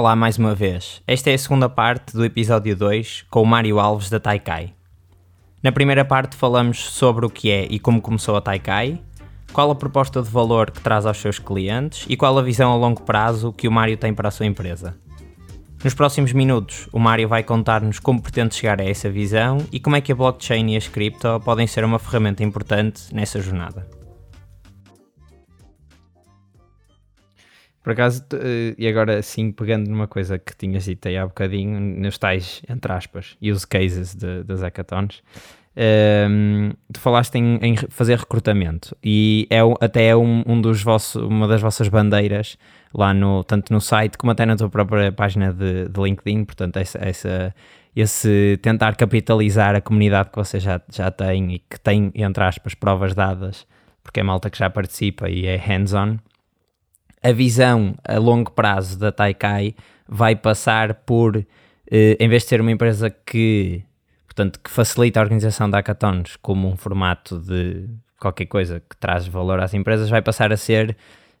Olá mais uma vez. Esta é a segunda parte do episódio 2 com o Mário Alves da Taikai. Na primeira parte falamos sobre o que é e como começou a Taikai, qual a proposta de valor que traz aos seus clientes e qual a visão a longo prazo que o Mário tem para a sua empresa. Nos próximos minutos, o Mário vai contar-nos como pretende chegar a essa visão e como é que a blockchain e as cripto podem ser uma ferramenta importante nessa jornada. Por acaso, eh, e agora sim, pegando numa coisa que tinhas dito aí há bocadinho, nos tais, entre aspas, use cases das hackathons, um, ehm, tu falaste em, em, fazer recrutamento e é até é um, um dos vossos, uma das vossas bandeiras lá no, tanto no site como até na tua própria página de, de LinkedIn, portanto essa, essa, esse tentar capitalizar a comunidade que você já, já tem e que tem, entre aspas, provas dadas, porque é malta que já participa e é hands-on, a visão a longo prazo da Taikai vai passar por, eh, em vez de ser uma empresa que, portanto, que facilita a organização da hackathons como um formato de qualquer coisa que traz valor às empresas, vai passar a ser,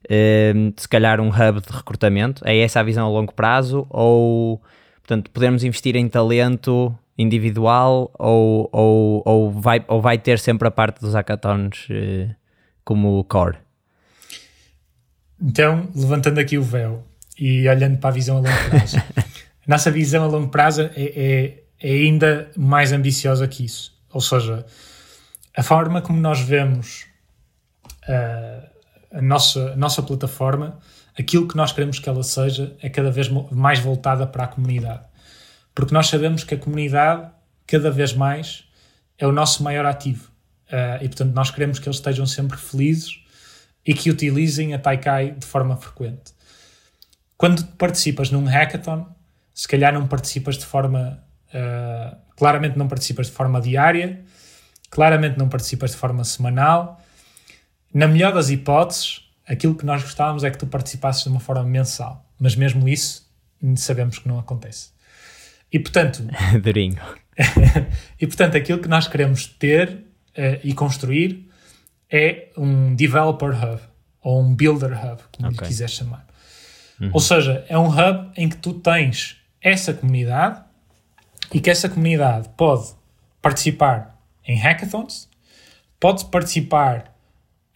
eh, se calhar, um hub de recrutamento. É essa a visão a longo prazo? Ou, portanto, podemos investir em talento individual ou, ou, ou, vai, ou vai ter sempre a parte dos hackathons eh, como core? Então, levantando aqui o véu e olhando para a visão a longo prazo, a nossa visão a longo prazo é, é, é ainda mais ambiciosa que isso. Ou seja, a forma como nós vemos uh, a, nossa, a nossa plataforma, aquilo que nós queremos que ela seja, é cada vez mais voltada para a comunidade. Porque nós sabemos que a comunidade, cada vez mais, é o nosso maior ativo. Uh, e portanto, nós queremos que eles estejam sempre felizes e que utilizem a Taikai de forma frequente. Quando participas num hackathon, se calhar não participas de forma. Uh, claramente não participas de forma diária, claramente não participas de forma semanal. Na melhor das hipóteses, aquilo que nós gostávamos é que tu participasses de uma forma mensal, mas mesmo isso sabemos que não acontece. E portanto. Durinho. e portanto, aquilo que nós queremos ter uh, e construir é um developer hub ou um builder hub, como okay. lhe quiser chamar. Uhum. Ou seja, é um hub em que tu tens essa comunidade e que essa comunidade pode participar em hackathons, pode participar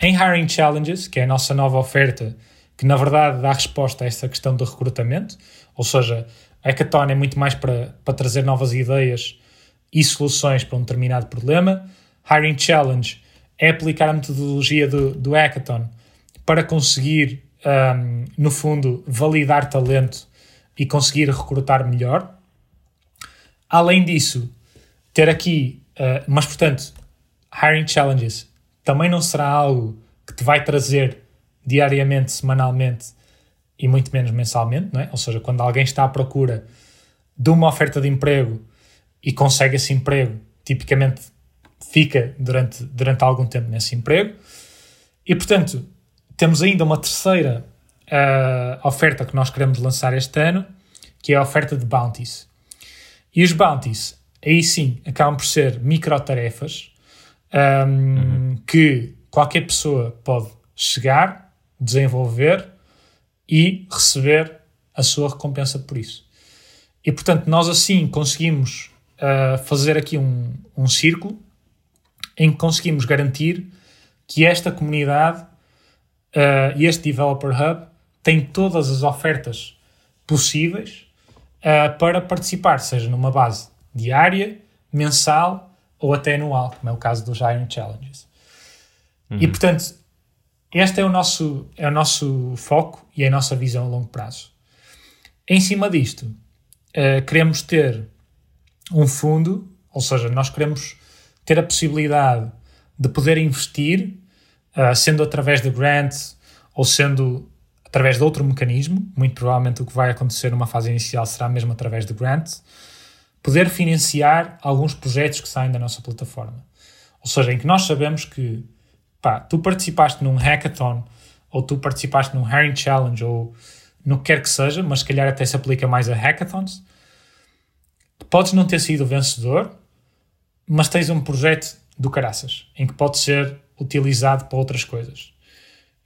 em hiring challenges, que é a nossa nova oferta, que na verdade dá resposta a essa questão do recrutamento. Ou seja, a hackathon é muito mais para, para trazer novas ideias e soluções para um determinado problema. Hiring challenge é aplicar a metodologia do, do hackathon para conseguir, um, no fundo, validar talento e conseguir recrutar melhor. Além disso, ter aqui, uh, mas portanto, hiring challenges também não será algo que te vai trazer diariamente, semanalmente e muito menos mensalmente, não é? Ou seja, quando alguém está à procura de uma oferta de emprego e consegue esse emprego, tipicamente fica durante, durante algum tempo nesse emprego. E, portanto, temos ainda uma terceira uh, oferta que nós queremos lançar este ano, que é a oferta de bounties. E os bounties, aí sim, acabam por ser microtarefas um, uhum. que qualquer pessoa pode chegar, desenvolver e receber a sua recompensa por isso. E, portanto, nós assim conseguimos uh, fazer aqui um, um círculo em que conseguimos garantir que esta comunidade uh, e este Developer Hub tem todas as ofertas possíveis uh, para participar, seja numa base diária, mensal ou até anual, como é o caso dos Iron Challenges. Uhum. E portanto, este é o, nosso, é o nosso foco e é a nossa visão a longo prazo. Em cima disto, uh, queremos ter um fundo, ou seja, nós queremos ter a possibilidade de poder investir, uh, sendo através de grants ou sendo através de outro mecanismo, muito provavelmente o que vai acontecer numa fase inicial será mesmo através de grants, poder financiar alguns projetos que saem da nossa plataforma. Ou seja, em que nós sabemos que pá, tu participaste num hackathon ou tu participaste num Hiring Challenge ou no que quer que seja, mas se calhar até se aplica mais a hackathons, podes não ter sido vencedor, mas tens um projeto do caraças, em que pode ser utilizado para outras coisas.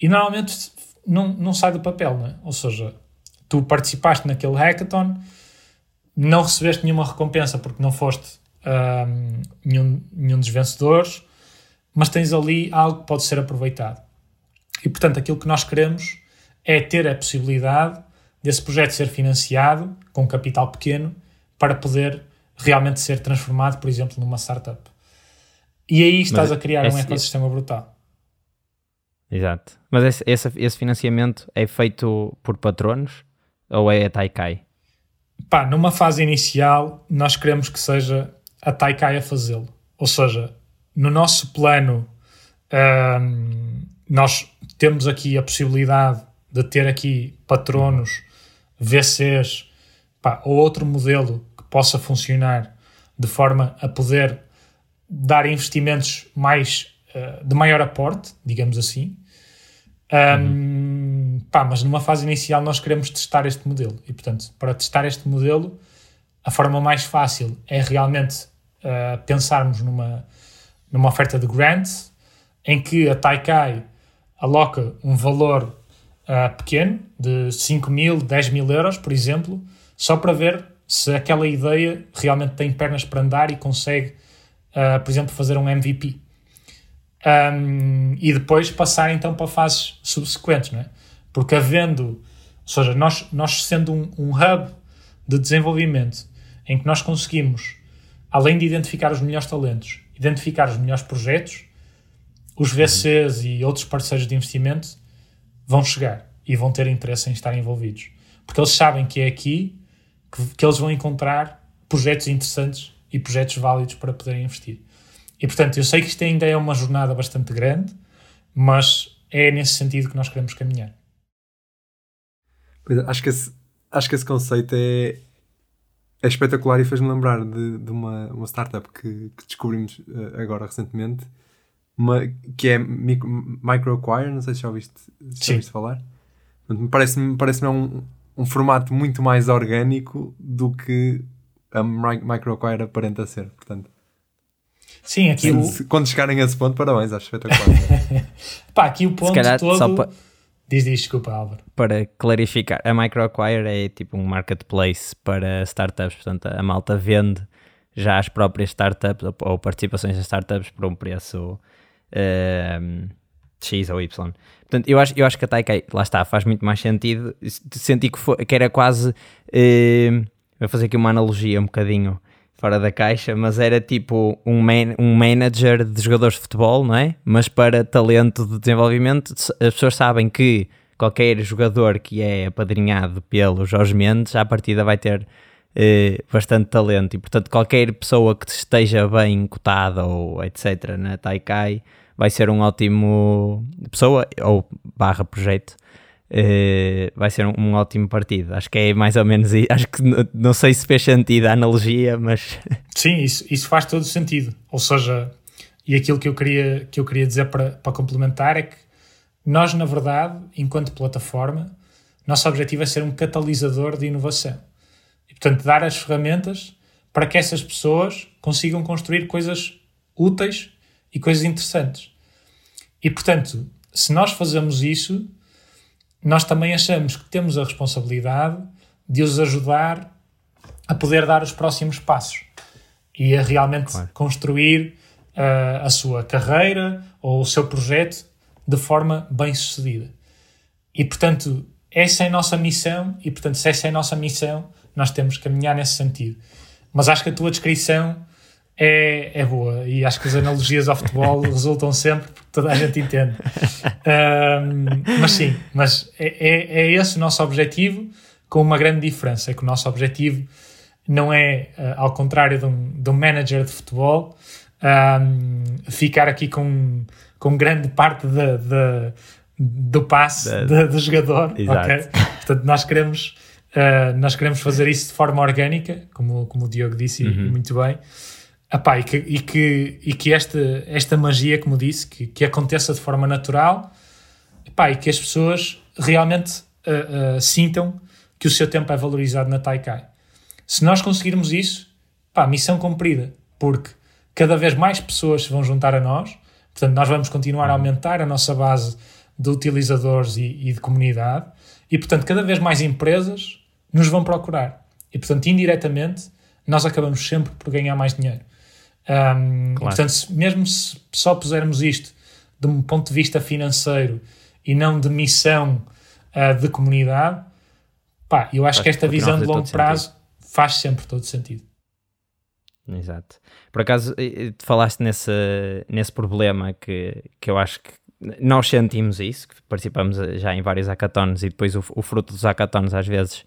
E normalmente não, não sai do papel, é? Ou seja, tu participaste naquele hackathon, não recebeste nenhuma recompensa porque não foste um, nenhum, nenhum dos vencedores, mas tens ali algo que pode ser aproveitado. E portanto, aquilo que nós queremos é ter a possibilidade desse projeto ser financiado com capital pequeno para poder realmente ser transformado, por exemplo, numa startup. E aí estás Mas a criar esse, um ecossistema esse... brutal. Exato. Mas esse, esse, esse, financiamento é feito por patronos ou é a Taikai? Pá, numa fase inicial, nós queremos que seja a Taikai a fazê-lo. Ou seja, no nosso plano, um, nós temos aqui a possibilidade de ter aqui patronos, VCs, pá, ou outro modelo possa funcionar de forma a poder dar investimentos mais uh, de maior aporte, digamos assim. Um, pá, mas numa fase inicial nós queremos testar este modelo e, portanto, para testar este modelo, a forma mais fácil é realmente uh, pensarmos numa, numa oferta de grants em que a Taikai aloca um valor uh, pequeno, de 5 mil, 10 mil euros, por exemplo, só para ver se aquela ideia realmente tem pernas para andar e consegue, uh, por exemplo, fazer um MVP. Um, e depois passar então para fases subsequentes, não é? Porque havendo, ou seja, nós, nós sendo um, um hub de desenvolvimento em que nós conseguimos, além de identificar os melhores talentos, identificar os melhores projetos, os VCs e outros parceiros de investimento vão chegar e vão ter interesse em estar envolvidos. Porque eles sabem que é aqui que, que eles vão encontrar projetos interessantes e projetos válidos para poderem investir. E portanto, eu sei que isto ainda é uma jornada bastante grande, mas é nesse sentido que nós queremos caminhar. Pois, acho, que esse, acho que esse conceito é, é espetacular e fez-me lembrar de, de uma, uma startup que, que descobrimos uh, agora recentemente, uma, que é Microacquire, não sei se já ouviste, se já ouviste falar. Parece-me parece um, um formato muito mais orgânico do que a Microacquire aparenta ser, portanto. Sim, aqui o... Quando chegarem a esse ponto, parabéns, acho espetacular. Pá, aqui o ponto todo... Pa... Diz, diz, desculpa, Álvaro. Para clarificar, a Microacquire é tipo um marketplace para startups, portanto a malta vende já as próprias startups ou, ou participações em startups por um preço uh, X ou Y. Portanto, eu acho, eu acho que a Taikai, lá está, faz muito mais sentido. Senti que, foi, que era quase. Uh, vou fazer aqui uma analogia um bocadinho fora da caixa, mas era tipo um, man, um manager de jogadores de futebol, não é? Mas para talento de desenvolvimento, as pessoas sabem que qualquer jogador que é apadrinhado pelo Jorge Mendes, à partida vai ter eh, bastante talento e, portanto, qualquer pessoa que esteja bem cotada ou etc. na Taikai vai ser um ótimo pessoa ou barra projeto. Uh, vai ser um, um, ótimo partido. Acho que é mais ou menos. Acho que não sei se fez sentido a analogia, mas. Sim, isso, isso faz todo sentido. Ou seja, e aquilo que eu queria, que eu queria dizer para, para complementar é que nós, na verdade, enquanto plataforma, nosso objetivo é ser um catalisador de inovação. E, portanto, dar as ferramentas para que essas pessoas consigam construir coisas úteis e coisas interessantes. E, portanto, se nós fazemos isso, nós também achamos que temos a responsabilidade de os ajudar a poder dar os próximos passos e a realmente claro. construir uh, a sua carreira ou o seu projeto de forma bem sucedida. E, portanto, essa é a nossa missão e, portanto, se essa é a nossa missão, nós temos que caminhar nesse sentido. Mas acho que a tua descrição é, é boa e acho que as analogias ao futebol resultam sempre porque toda a gente entende. Um, mas sim, mas é, é, é, esse o nosso objetivo, com uma grande diferença: é que o nosso objetivo não é, uh, ao contrário de um, de um manager de futebol, um, ficar aqui com, com grande parte de, de do passe do jogador. Okay? Portanto, nós queremos. Uh, nós queremos fazer isso de forma orgânica, como, como o Diogo disse uhum. muito bem, Epá, e que, e que, e que esta, esta magia, como disse, que, que aconteça de forma natural epá, e que as pessoas realmente uh, uh, sintam que o seu tempo é valorizado na Taikai. Se nós conseguirmos isso, pá, missão cumprida, porque cada vez mais pessoas se vão juntar a nós, portanto, nós vamos continuar a aumentar a nossa base de utilizadores e, e de comunidade, e portanto, cada vez mais empresas nos vão procurar. E portanto, indiretamente, nós acabamos sempre por ganhar mais dinheiro. Um, claro. Portanto, se, mesmo se só pusermos isto de um ponto de vista financeiro e não de missão uh, de comunidade, pá, eu acho faz que esta visão de longo prazo sentido. faz sempre todo sentido. Exato. Por acaso, falaste nesse, nesse problema que, que eu acho que nós sentimos isso, que participamos já em vários hackathons e depois o, o fruto dos hackathons às vezes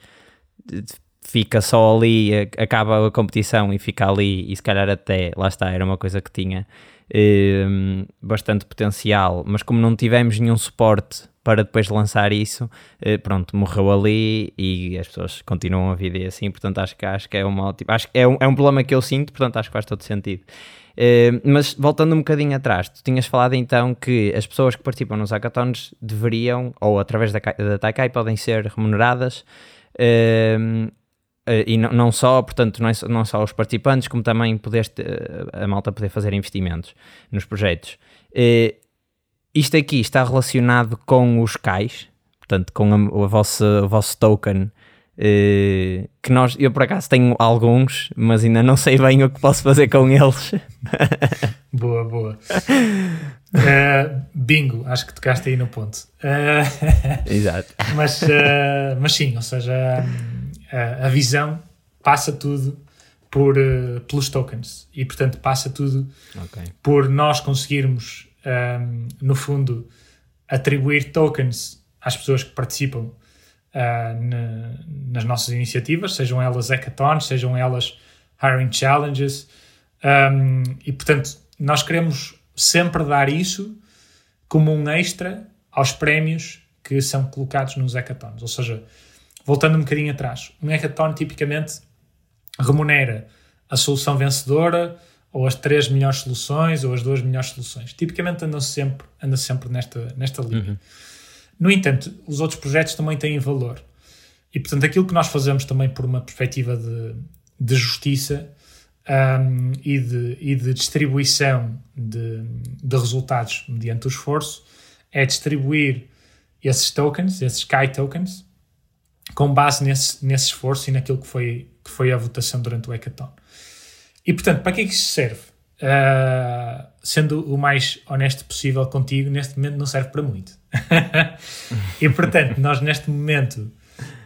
fica só ali, acaba a competição e fica ali, e se calhar até, lá está, era uma coisa que tinha eh, bastante potencial, mas como não tivemos nenhum suporte para depois lançar isso, eh, pronto, morreu ali e as pessoas continuam a e assim, portanto acho que, acho que é uma ótima, acho que é um, é um problema que eu sinto, portanto acho que faz todo sentido. Uh, mas voltando um bocadinho atrás, tu tinhas falado então que as pessoas que participam nos hackathons deveriam, ou através da, da Taikai, podem ser remuneradas. Uh, e não, não, só, portanto, não, é, não só os participantes, como também poder, a malta poder fazer investimentos nos projetos. Uh, isto aqui está relacionado com os CAIs, portanto, com a, a vossa, o vosso token, uh, que nós, eu por acaso tenho alguns, mas ainda não sei bem o que posso fazer com eles. boa, boa. Uh, bingo, acho que tocaste aí no ponto. Uh, Exato. Mas, mas sim, ou seja, a, a visão passa tudo por, pelos tokens e, portanto, passa tudo okay. por nós conseguirmos um, no fundo, atribuir tokens às pessoas que participam uh, na, nas nossas iniciativas, sejam elas hackathons, sejam elas hiring challenges, um, e portanto, nós queremos sempre dar isso como um extra aos prémios que são colocados nos hackathons. Ou seja, voltando um bocadinho atrás, um hackathon tipicamente remunera a solução vencedora ou as três melhores soluções, ou as duas melhores soluções. Tipicamente andam sempre, andam sempre nesta, nesta linha. Uhum. No entanto, os outros projetos também têm valor. E, portanto, aquilo que nós fazemos também por uma perspectiva de, de justiça um, e, de, e de distribuição de, de resultados mediante o esforço é distribuir esses tokens, esses Sky tokens, com base nesse, nesse esforço e naquilo que foi, que foi a votação durante o hackathon. E portanto, para que é que isso serve? Uh, sendo o mais honesto possível contigo, neste momento não serve para muito. e portanto, nós neste momento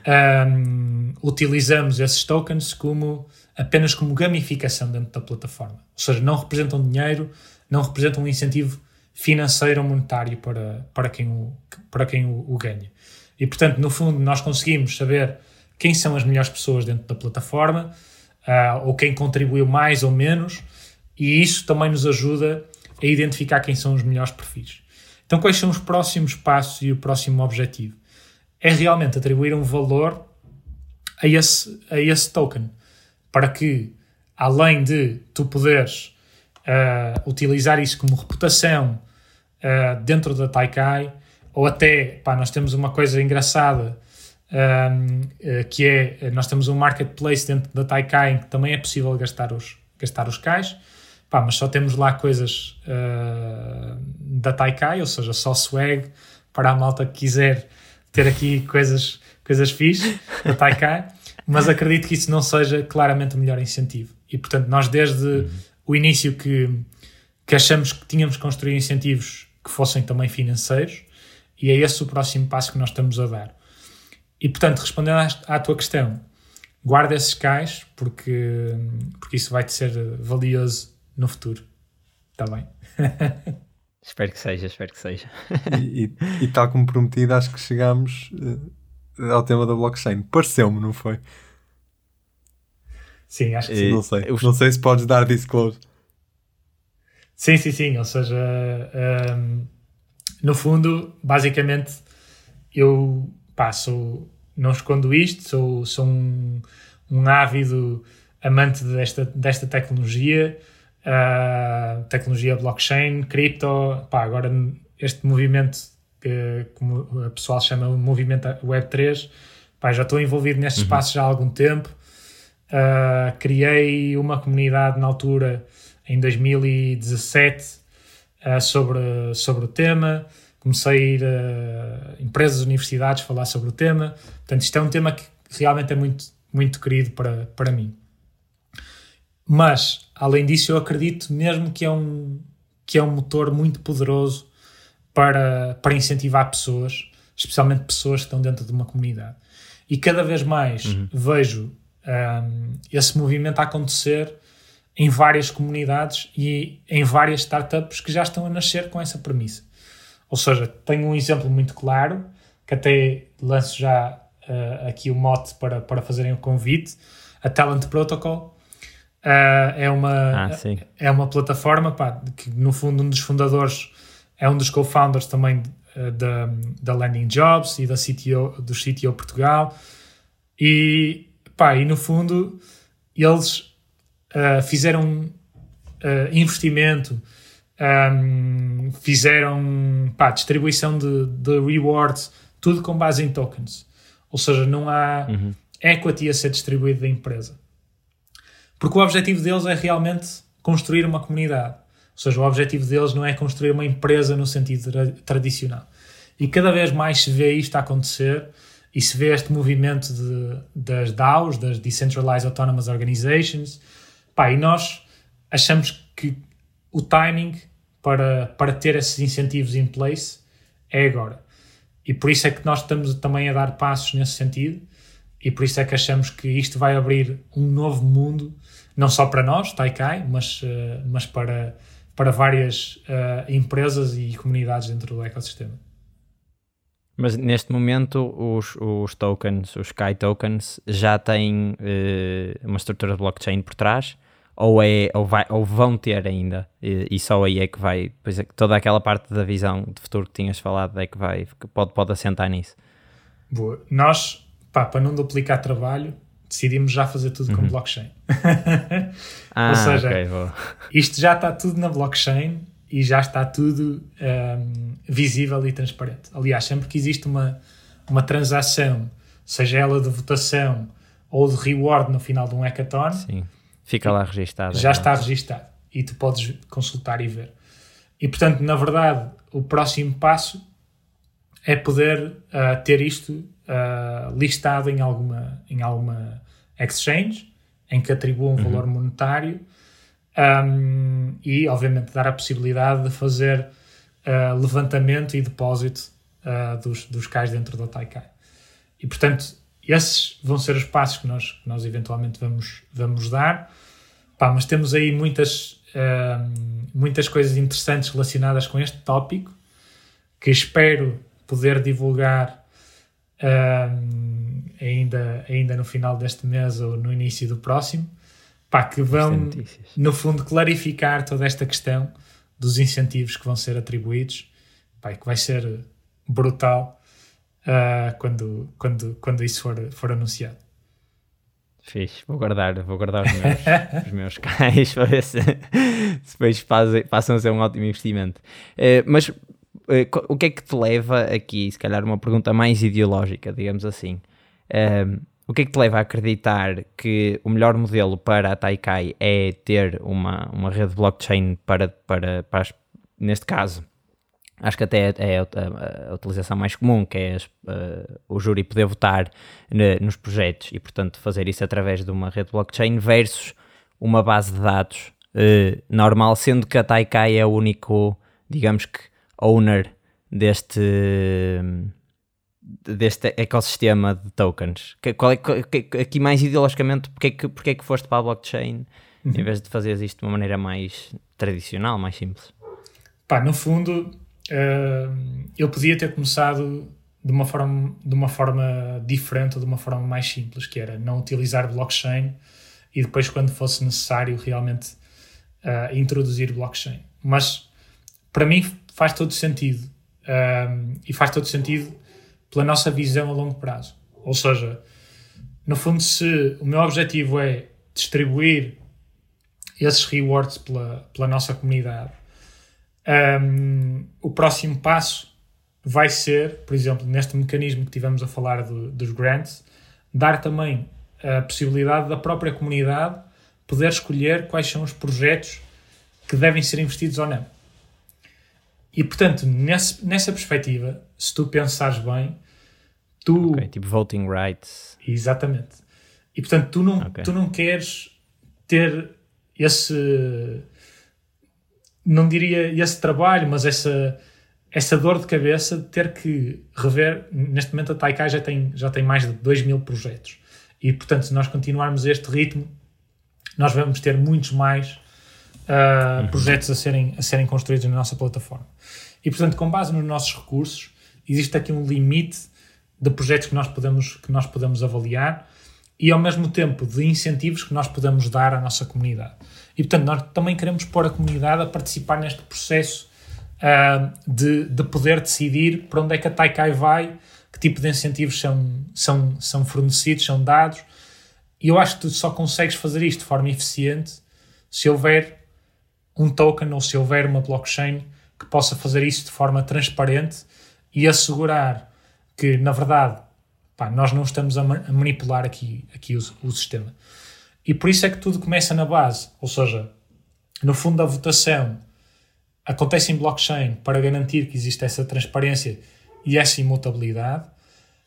um, utilizamos esses tokens como apenas como gamificação dentro da plataforma. Ou seja, não representam dinheiro, não representam um incentivo financeiro ou monetário para, para quem, o, para quem o, o ganha. E portanto, no fundo, nós conseguimos saber quem são as melhores pessoas dentro da plataforma uh, ou quem contribuiu mais ou menos, e isso também nos ajuda a identificar quem são os melhores perfis. Então, quais são os próximos passos e o próximo objetivo? É realmente atribuir um valor a esse, a esse token, para que, além de tu poderes uh, utilizar isso como reputação uh, dentro da Taikai, ou até, pá, nós temos uma coisa engraçada um, eh, que é, nós temos um marketplace dentro da Taikai em que também é possível gastar os, gastar os cais, pá, mas só temos lá coisas uh, da Taikai, ou seja, só swag para a malta que quiser ter aqui coisas, coisas fixes da Taikai, mas acredito que isso não seja claramente o melhor incentivo. E portanto, nós desde uhum. o início que, que achamos que tínhamos que construir incentivos que fossem também financeiros, e é esse o próximo passo que nós estamos a dar. E portanto, respondendo à, tua questão, guarda esses cais porque, porque isso vai-te ser valioso no futuro. Está bem? espero que seja, espero que seja. e, e, e, tal como prometido, acho que chegamos uh, ao tema da blockchain. Pareceu-me, não foi? Sim, acho que sim. Não sei, não sei se podes dar disclose. Sim, sim, sim. Ou seja, um, ehm, no fundo, basicamente, eu sou, não escondo isto, sou, sou um, um ávido amante desta, desta tecnologia, uh, tecnologia blockchain, cripto, pá, agora este movimento que como o pessoal chama o movimento Web3, pá, já estou envolvido neste uhum. espaço já há algum tempo, uh, criei uma comunidade na altura, em 2017, uh, sobre, sobre o tema, comecei a ir a empresas, universidades falar sobre o tema. Portanto, isto é um tema que realmente é muito, muito querido para, para mim. Mas, além disso, eu acredito mesmo que é um, que é um motor muito poderoso para, para incentivar pessoas, especialmente pessoas que estão dentro de uma comunidade. E cada vez mais uhum. vejo um, esse movimento a acontecer em várias comunidades e em várias startups que já estão a nascer com essa premissa. Ou seja, tenho um exemplo muito claro, que até lanço já uh, aqui o mote para, para fazerem o convite, a Talent Protocol. Uh, é, uma, ah, é uma plataforma pá, que, no fundo, um dos fundadores é um dos co-founders também uh, da, da Landing Jobs e da CTO, do CTO Portugal. E, pá, e no fundo, eles uh, fizeram investimento, um, fizeram pá, distribuição de, de rewards, tudo com base em tokens. Ou seja, não há uhum. equity a ser distribuído da empresa. Porque o objetivo deles é realmente construir uma comunidade. Ou seja, o objetivo deles não é construir uma empresa no sentido tra tradicional. E cada vez mais se vê isto a acontecer e se vê este movimento de, das DAOs, das Decentralized Autonomous Organizations. Pá, e nós achamos que o timing para, para ter esses incentivos em place é agora. E por isso é que nós estamos também a dar passos nesse sentido, e por isso é que achamos que isto vai abrir um novo mundo, não só para nós, Taikai, mas, uh, mas para, para várias uh, empresas e comunidades dentro do ecossistema. Mas neste momento os, os tokens, os Sky tokens, já têm uh, uma estrutura de blockchain por trás ou, é, ou, vai, ou vão ter ainda, e, e só aí é que vai, pois é, toda aquela parte da visão de futuro que tinhas falado é que vai, que pode, pode assentar nisso. Boa. Nós, pá, para não duplicar trabalho, decidimos já fazer tudo uhum. com blockchain. ah, Ou seja, okay, isto já está tudo na blockchain e já está tudo um, visível e transparente. Aliás, sempre que existe uma, uma transação, seja ela de votação ou de reward no final de um hackathon, Sim Fica lá registado. Já está registado e tu podes consultar e ver. E portanto, na verdade, o próximo passo é poder uh, ter isto uh, listado em alguma, em alguma exchange em que atribua um uhum. valor monetário um, e, obviamente, dar a possibilidade de fazer uh, levantamento e depósito dos, dos cais dentro da Taikai. E, portanto, esses vão ser os passos que nós, que nós eventualmente vamos, vamos dar. Pá, mas temos aí muitas, uh, muitas coisas interessantes relacionadas com este tópico que espero poder divulgar uh, ainda, ainda no final deste mês ou no início do próximo. Pá, que vão, no fundo, clarificar toda esta questão dos incentivos que vão ser atribuídos. Pá, que vai ser brutal uh, quando, quando, quando isso for, for anunciado. Fiz, vou guardar, vou guardar os meus, os meus cães para ver se, se depois fazem, passam a ser um ótimo investimento. Uh, mas uh, o que é que te leva aqui, se calhar uma pergunta mais ideológica, digamos assim, uh, o que é que te leva a acreditar que o melhor modelo para a Taikai é ter uma, uma rede blockchain para, para, para as, neste caso, acho que até é a, a, utilização mais comum, que é as, uh, o júri poder votar ne, nos projetos e, portanto, fazer isso através de uma rede blockchain versus uma base de dados uh, normal, sendo que a Taikai é o único, digamos que, owner deste, deste ecossistema de tokens. Que, qual é, que, aqui mais ideologicamente, porque é que, porque é que foste para a blockchain uhum. em vez de fazer isto de uma maneira mais tradicional, mais simples? Pá, no fundo, uh, eu podia ter começado de uma forma de uma forma diferente ou de uma forma mais simples que era não utilizar blockchain e depois quando fosse necessário realmente uh, introduzir blockchain. Mas para mim faz todo sentido. Uh, e faz todo sentido pela nossa visão a longo prazo. Ou seja no fundo se o meu objetivo é distribuir esses rewards pela, pela nossa comunidade um, o próximo passo vai ser, por exemplo, neste mecanismo que tivemos a falar do, dos grants, dar também a possibilidade da própria comunidade poder escolher quais são os projetos que devem ser investidos ou não. E portanto, nesse, nessa perspectiva, se tu pensares bem, tu. Okay, tipo voting rights. Exatamente. E portanto, tu não, okay. tu não queres ter esse. Não diria esse trabalho, mas essa, essa dor de cabeça de ter que rever. Neste momento, a Taikai já tem, já tem mais de 2 mil projetos. E portanto, se nós continuarmos este ritmo, nós vamos ter muitos mais uh, uhum. projetos a serem, a serem construídos na nossa plataforma. E portanto, com base nos nossos recursos, existe aqui um limite de projetos que nós podemos, que nós podemos avaliar e ao mesmo tempo de incentivos que nós podemos dar à nossa comunidade. E portanto, nós também queremos pôr a comunidade a participar neste processo uh, de, de poder decidir para onde é que a Taikai vai, que tipo de incentivos são, são, são fornecidos, são dados. E eu acho que tu só consegues fazer isto de forma eficiente se houver um token ou se houver uma blockchain que possa fazer isso de forma transparente e assegurar que, na verdade, pá, nós não estamos a, manipular aqui, aqui o, o, sistema. E por isso é que tudo começa na base, ou seja, no fundo a votação acontece em blockchain para garantir que existe essa transparência e essa imutabilidade.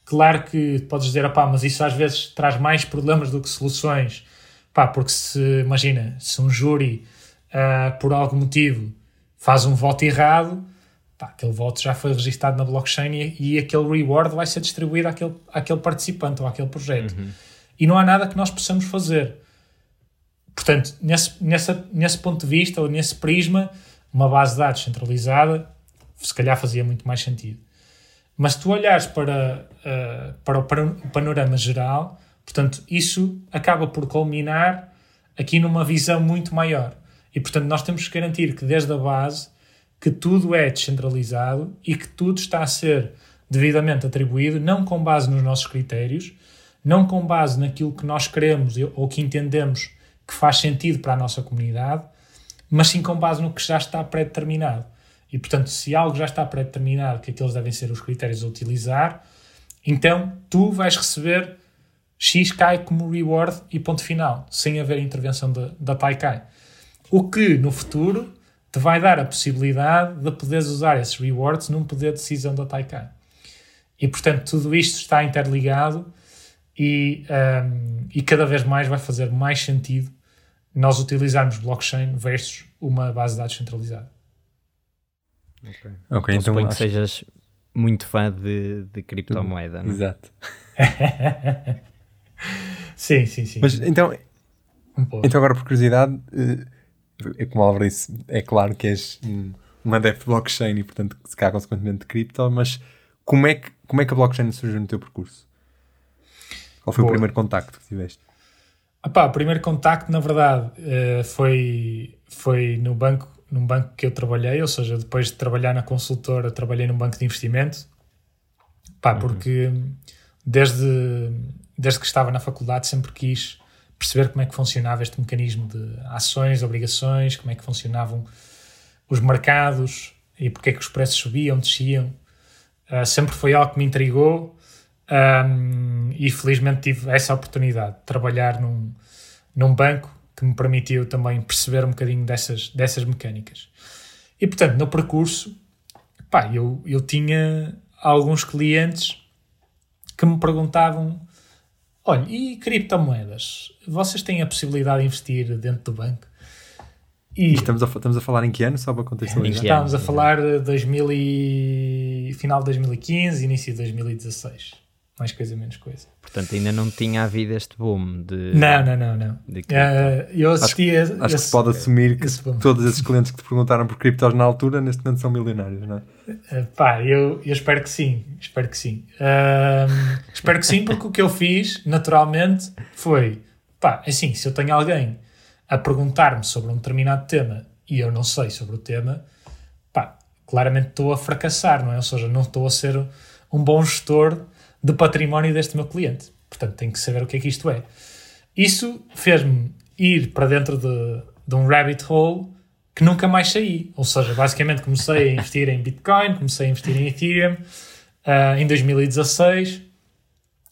Claro que podes dizer, pá, mas isso às vezes traz mais problemas do que soluções, pá, porque se, imagina, se um júri, uh, por algum motivo, faz um voto errado, pá, aquele voto já foi registado na blockchain e, e, aquele reward vai ser distribuído àquele, àquele participante ou àquele projeto. Uhum. E não há nada que nós possamos fazer. Portanto, nesse, nessa, nesse ponto de vista, ou nesse prisma, uma base de dados centralizada, se calhar fazia muito mais sentido. Mas se tu olhares para, uh, para, o, panorama geral, portanto, isso acaba por culminar aqui numa visão muito maior. E, portanto, nós temos que garantir que desde a base que tudo é descentralizado e que tudo está a ser devidamente atribuído, não com base nos nossos critérios, não com base naquilo que nós queremos ou que entendemos que faz sentido para a nossa comunidade, mas sim com base no que já está pré-determinado. E, portanto, se algo já está pré-determinado, que aqueles devem ser os critérios a utilizar, então tu vais receber X cai como reward e ponto final, sem haver intervenção da, da Taikai. O que no futuro te vai dar a possibilidade de poderes usar esses rewards num poder de decisão da Taikai. E portanto, tudo isto está interligado e, um, e cada vez mais vai fazer mais sentido nós utilizarmos blockchain versus uma base de dados centralizada. Ok, okay então, então que sejas muito fã de, de criptomoeda, não é? Exato. sim, sim, sim. Mas então, um então agora por curiosidade, é como a Álvaro disse, é claro que és um, um adepto de blockchain e portanto se calhar consequentemente de cripto, mas como é que, como é que a blockchain surgiu no teu percurso? Qual foi Boa. o primeiro contacto que tiveste? Epá, o primeiro contacto, na verdade, uh, foi, foi no banco, num banco que eu trabalhei, ou seja, depois de trabalhar na consultora, trabalhei num banco de investimento. Pá, uhum. porque desde, desde que estava na faculdade sempre quis perceber como é que funcionava este mecanismo de ações, obrigações, como é que funcionavam os mercados e porque é que os preços subiam, desciam. Uh, sempre foi algo que me intrigou um, e felizmente tive essa oportunidade de trabalhar num, num banco que me permitiu também perceber um bocadinho dessas, dessas mecânicas. E portanto, no percurso, pá, eu, eu tinha alguns clientes que me perguntavam: olha, e criptomoedas? Vocês têm a possibilidade de investir dentro do banco? E, e estamos, a, estamos a falar em que ano, só para contextualizar? Estamos a falar de 2000 e, final de 2015, início de 2016 mais coisa, menos coisa. Portanto, ainda não tinha havido este boom de. Não, não, não, não. De uh, eu assisti acho, a, acho que se pode assumir que todos esses clientes que te perguntaram por criptos na altura, neste momento são milionários, não é? Uh, pá, eu, eu espero que sim. Espero que sim. Uh, espero que sim, porque o que eu fiz, naturalmente, foi. Pá, assim, se eu tenho alguém a perguntar-me sobre um determinado tema e eu não sei sobre o tema, pá, claramente estou a fracassar, não é? Ou seja, não estou a ser um bom gestor de património deste meu cliente. Portanto, tenho que saber o que é que isto é. Isso fez-me ir para dentro de, de um rabbit hole que nunca mais saí. Ou seja, basicamente comecei a investir em Bitcoin, comecei a investir em Ethereum uh, em 2016.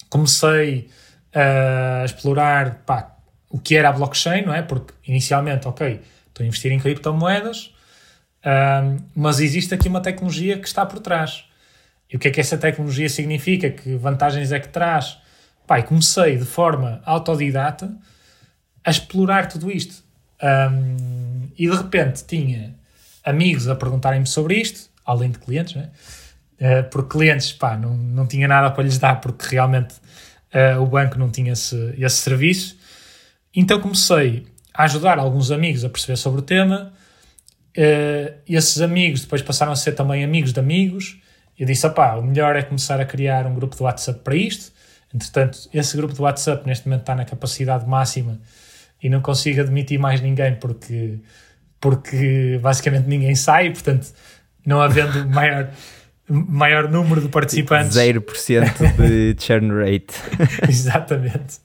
Comecei a explorar pá, o que era a blockchain, não é? Porque inicialmente, ok, estou a investir em criptomoedas, Um, mas existe aqui uma tecnologia que está por trás. E o que é que essa tecnologia significa? Que vantagens é que traz? Pai, comecei de forma autodidata a explorar tudo isto. Um, e de repente tinha amigos a perguntarem-me sobre isto, além de clientes, né? Uh, porque clientes, pá, não, não tinha nada para lhes dar porque realmente uh, o banco não tinha esse, esse serviço. Então comecei a ajudar alguns amigos a perceber sobre o tema. Uh, esses amigos depois passaram a ser também amigos de amigos. Eu disse, pá, o melhor é começar a criar um grupo de WhatsApp para isto. Entretanto, esse grupo de WhatsApp neste momento está na capacidade máxima e não consigo admitir mais ninguém porque, porque basicamente ninguém sai, portanto, não havendo maior, maior número de participantes. 0% de churn rate. Exatamente.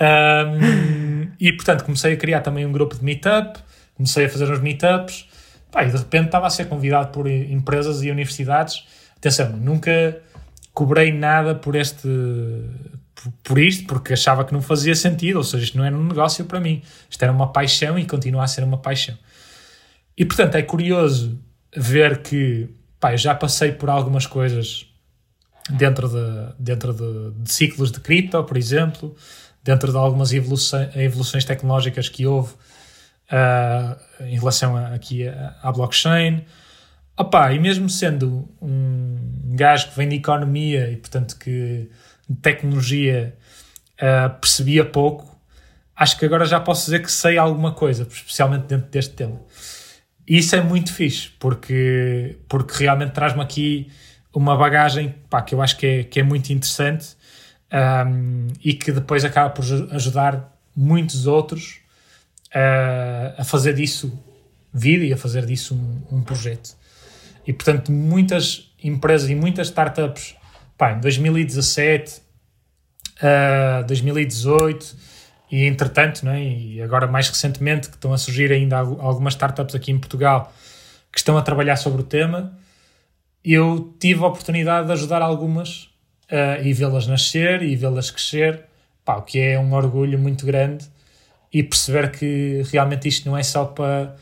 Um, e portanto comecei a criar também um grupo de meetup, comecei a fazer uns meetups, pá, e de repente estava a ser convidado por empresas e universidades. Atenção, nunca cobrei nada por este por isto, porque achava que não fazia sentido, ou seja, isto não era um negócio para mim, isto era uma paixão e continua a ser uma paixão. E portanto é curioso ver que pá, eu já passei por algumas coisas dentro de, dentro de, de ciclos de cripto, por exemplo, dentro de algumas evoluções, evoluções tecnológicas que houve uh, em relação a, aqui à blockchain. Opa, e mesmo sendo um gajo que vem de economia e, portanto, que de tecnologia uh, percebia pouco, acho que agora já posso dizer que sei alguma coisa, especialmente dentro deste tema. E isso é muito fixe, porque, porque realmente traz-me aqui uma bagagem pá, que eu acho que é, que é muito interessante um, e que depois acaba por ajudar muitos outros uh, a fazer disso vida e a fazer disso um, um, projeto. E portanto, muitas empresas e muitas startups, pá, em 2017, uh, 2018 e entretanto, né, e agora mais recentemente, que estão a surgir ainda algumas startups aqui em Portugal que estão a trabalhar sobre o tema, eu tive a oportunidade de ajudar algumas uh, e vê-las nascer e vê-las crescer, pá, o que é um orgulho muito grande e perceber que realmente isto não é só para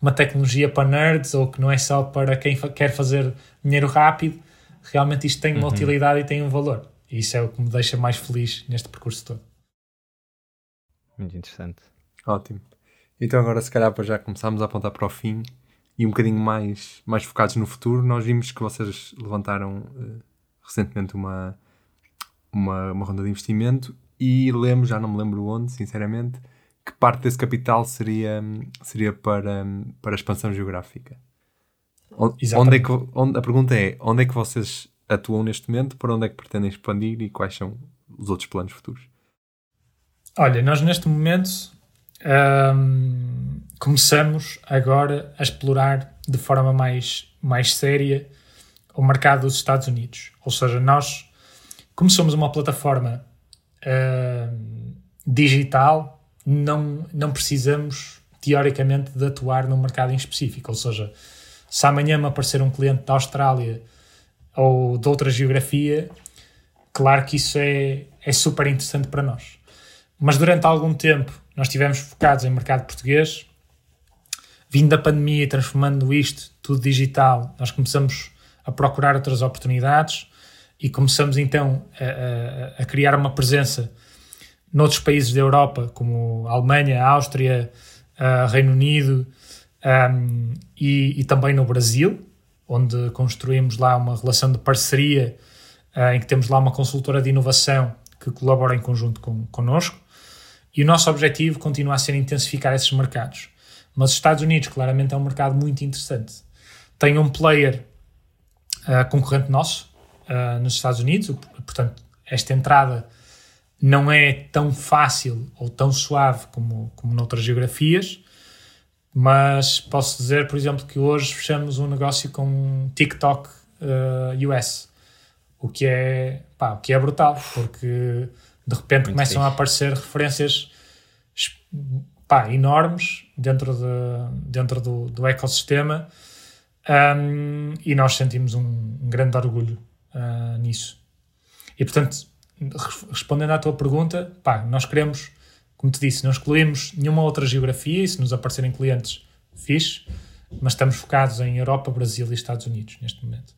uma tecnologia para nerds ou que não é só para quem quer fazer dinheiro rápido, realmente isto tem uma uhum. utilidade e tem um valor. E isso é o que me deixa mais feliz neste percurso todo. Muito interessante. Ótimo. Então agora se calhar para já começarmos a apontar para o fim e um bocadinho mais, mais focados no futuro, nós vimos que vocês levantaram uh, recentemente uma, uma, uma ronda de investimento e lembro, já não me lembro onde, sinceramente, que parte desse capital seria, seria para, para a expansão geográfica. Onde é que, onde, a pergunta é, onde é que vocês atuam neste momento, para onde é que pretendem expandir e quais são os outros planos futuros? Olha, nós neste momento hum, começamos agora a explorar de forma mais, mais séria o mercado dos Estados Unidos. Ou seja, nós, como somos uma plataforma uh, digital, não, não precisamos, teoricamente, de atuar num mercado em específico. Ou seja, se amanhã me aparecer um cliente da Austrália ou de outra geografia, claro que isso é, é super interessante para nós. Mas durante algum tempo nós estivemos focados em mercado português. Vindo da pandemia e transformando isto tudo digital, nós começamos a procurar outras oportunidades e começamos então a, a, a criar uma presença noutros países da Europa, como Alemanha, Áustria, a Reino Unido um, e, e, também no Brasil, onde construímos lá uma relação de parceria uh, em que temos lá uma consultora de inovação que colabora em conjunto com, connosco. E o nosso objetivo continua a ser intensificar esses mercados. Mas os Estados Unidos, claramente, é um mercado muito interessante. Tem um player uh, concorrente nosso uh, nos Estados Unidos, portanto, esta entrada não é tão fácil ou tão suave como, como noutras geografias, mas posso dizer, por exemplo, que hoje fechamos um negócio com TikTok uh, eh, US, o que é, pá, o que é brutal, porque de repente Muito começam fixe. a aparecer referências pá, enormes dentro, de, dentro do, do ecossistema um, e nós sentimos um, um grande orgulho uh, nisso. E portanto, respondendo à tua pergunta, pá, nós queremos, como te disse, não excluímos nenhuma outra geografia e se nos aparecerem clientes, fixe, mas estamos focados em Europa, Brasil e Estados Unidos neste momento.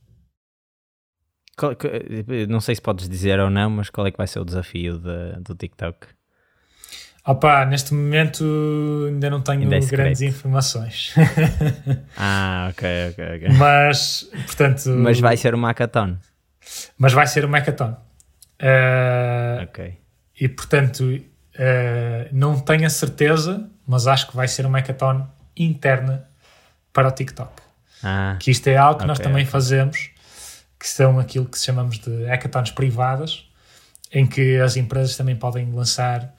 Não sei se podes dizer ou não, mas qual é que vai ser o desafio de, do TikTok? Opa, neste momento ainda não tenho é grandes informações. ah, ok, ok, ok. Mas, portanto... Mas vai ser um hackathon. Mas vai ser um hackathon. Uh, ok. E, portanto, uh, não tenho a certeza, mas acho que vai ser uma hackathon interna para o TikTok. Ah, que isto é algo que okay, nós também okay. fazemos, que são aquilo que chamamos de hackathons privadas, em que as empresas também podem lançar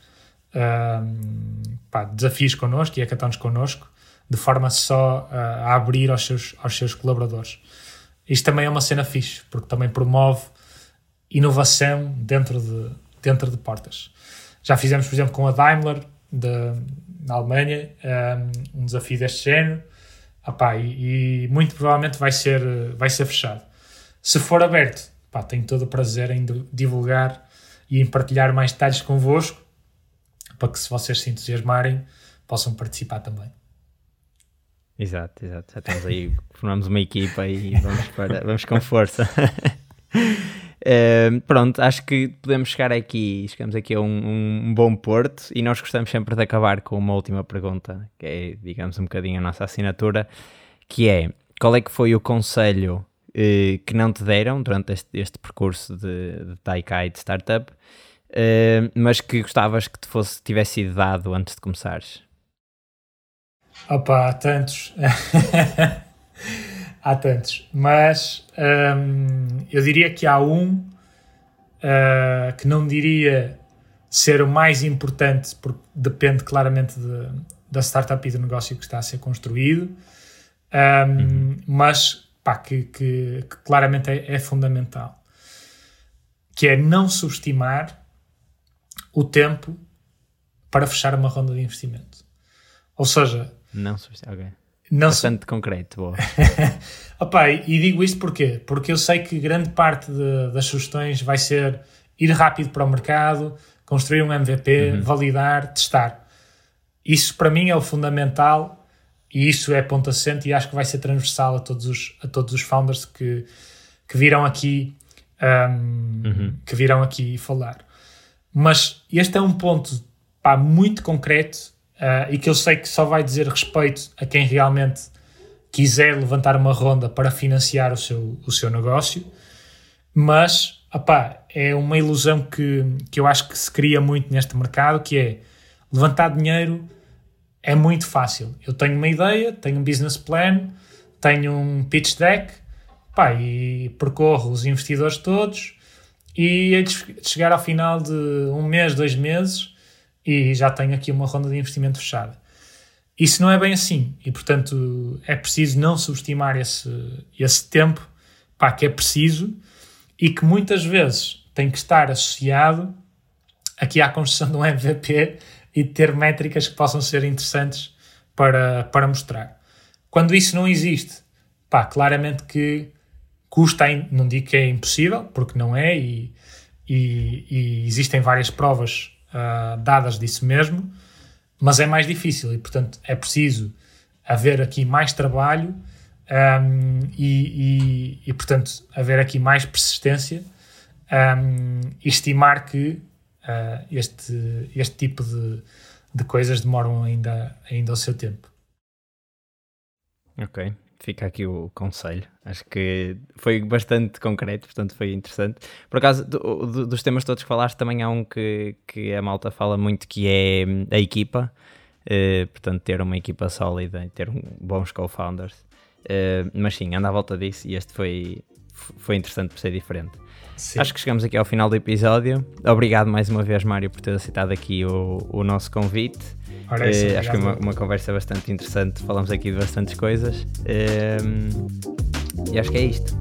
um, pá, desafios connosco e hackathons connosco, de forma só uh, a abrir aos seus, aos seus colaboradores. Isto também é uma cena fixe, porque também promove inovação dentro de, dentro de portas. Já fizemos, por exemplo, com a Daimler, de, na Alemanha, um, um desafio deste género, Epá, e, e, muito provavelmente vai ser, vai ser fechado. Se for aberto, epá, tenho todo o prazer em divulgar e em partilhar mais detalhes convosco para que se vocês se entusiasmarem possam participar também. Exato, exato. Já estamos aí, formamos uma equipa e vamos, para, vamos com força. Pronto, acho que podemos chegar aqui, chegamos aqui a um, um, bom porto e nós gostamos sempre de acabar com uma última pergunta, que é, digamos, um bocadinho a nossa assinatura, que é, qual é que foi o conselho uh, que não te deram durante este, este percurso de, de Taikai de startup, uh, mas que gostavas que te fosse, tivesse sido dado antes de começares? Opa, tantos. há tantos. Mas um, eu diria que há um uh, que não diria ser o mais importante, porque depende claramente de, da startup e do negócio que está a ser construído, um, uhum. mas pá, que, que, que claramente é, é fundamental. Que é não subestimar o tempo para fechar uma ronda de investimento. Ou seja, não subestimar, ok. Não Bastante concreto, boa. Opa, e digo isto porquê? Porque eu sei que grande parte de, das sugestões vai ser ir rápido para o mercado, construir um MVP, uhum. validar, testar. Isso para mim é o fundamental e isso é ponto assente e acho que vai ser transversal a todos os, a todos os founders que, que virão aqui um, uhum. que virão aqui falar. Mas este é um ponto pá, muito concreto uh, e que eu sei que só vai dizer respeito a quem realmente quiser levantar uma ronda para financiar o seu, o seu negócio, mas opá, é uma ilusão que, que eu acho que se cria muito neste mercado, que é levantar dinheiro é muito fácil. Eu tenho uma ideia, tenho um business plan, tenho um pitch deck, pá, e percorro os investidores todos e chegar ao final de um mês, dois meses, e já tenho aqui uma ronda de investimento fechada. Isso não é bem assim e, portanto, é preciso não subestimar esse, esse tempo pá, que é preciso e que muitas vezes tem que estar associado aqui à construção de um MVP e ter métricas que possam ser interessantes para, para mostrar. Quando isso não existe, pá, claramente que custa, não digo que é impossível, porque não é, e, e, e existem várias provas uh, dadas disso mesmo, mas é mais difícil e, portanto, é preciso haver aqui mais trabalho um, e, e, e, portanto, haver aqui mais persistência um, e estimar que uh, este, este tipo de, de coisas demoram ainda, ainda o seu tempo. Ok, fica aqui o conselho. Acho que foi bastante concreto, portanto foi interessante. Por acaso, do, do, dos temas todos que falaste, também há um que, que a malta fala muito que é hum, a equipa. Uh, portanto, ter uma equipa sólida e ter um, bons co-founders. Uh, mas sim, anda à volta disso e este foi, foi interessante por ser diferente. Sim. Acho que chegamos aqui ao final do episódio. Obrigado mais uma vez, Mário, por ter aceitado aqui o, o nosso convite. Uh, acho que foi uma, uma, conversa bastante interessante. Falamos aqui de bastantes coisas. Uh, e acho que é isto.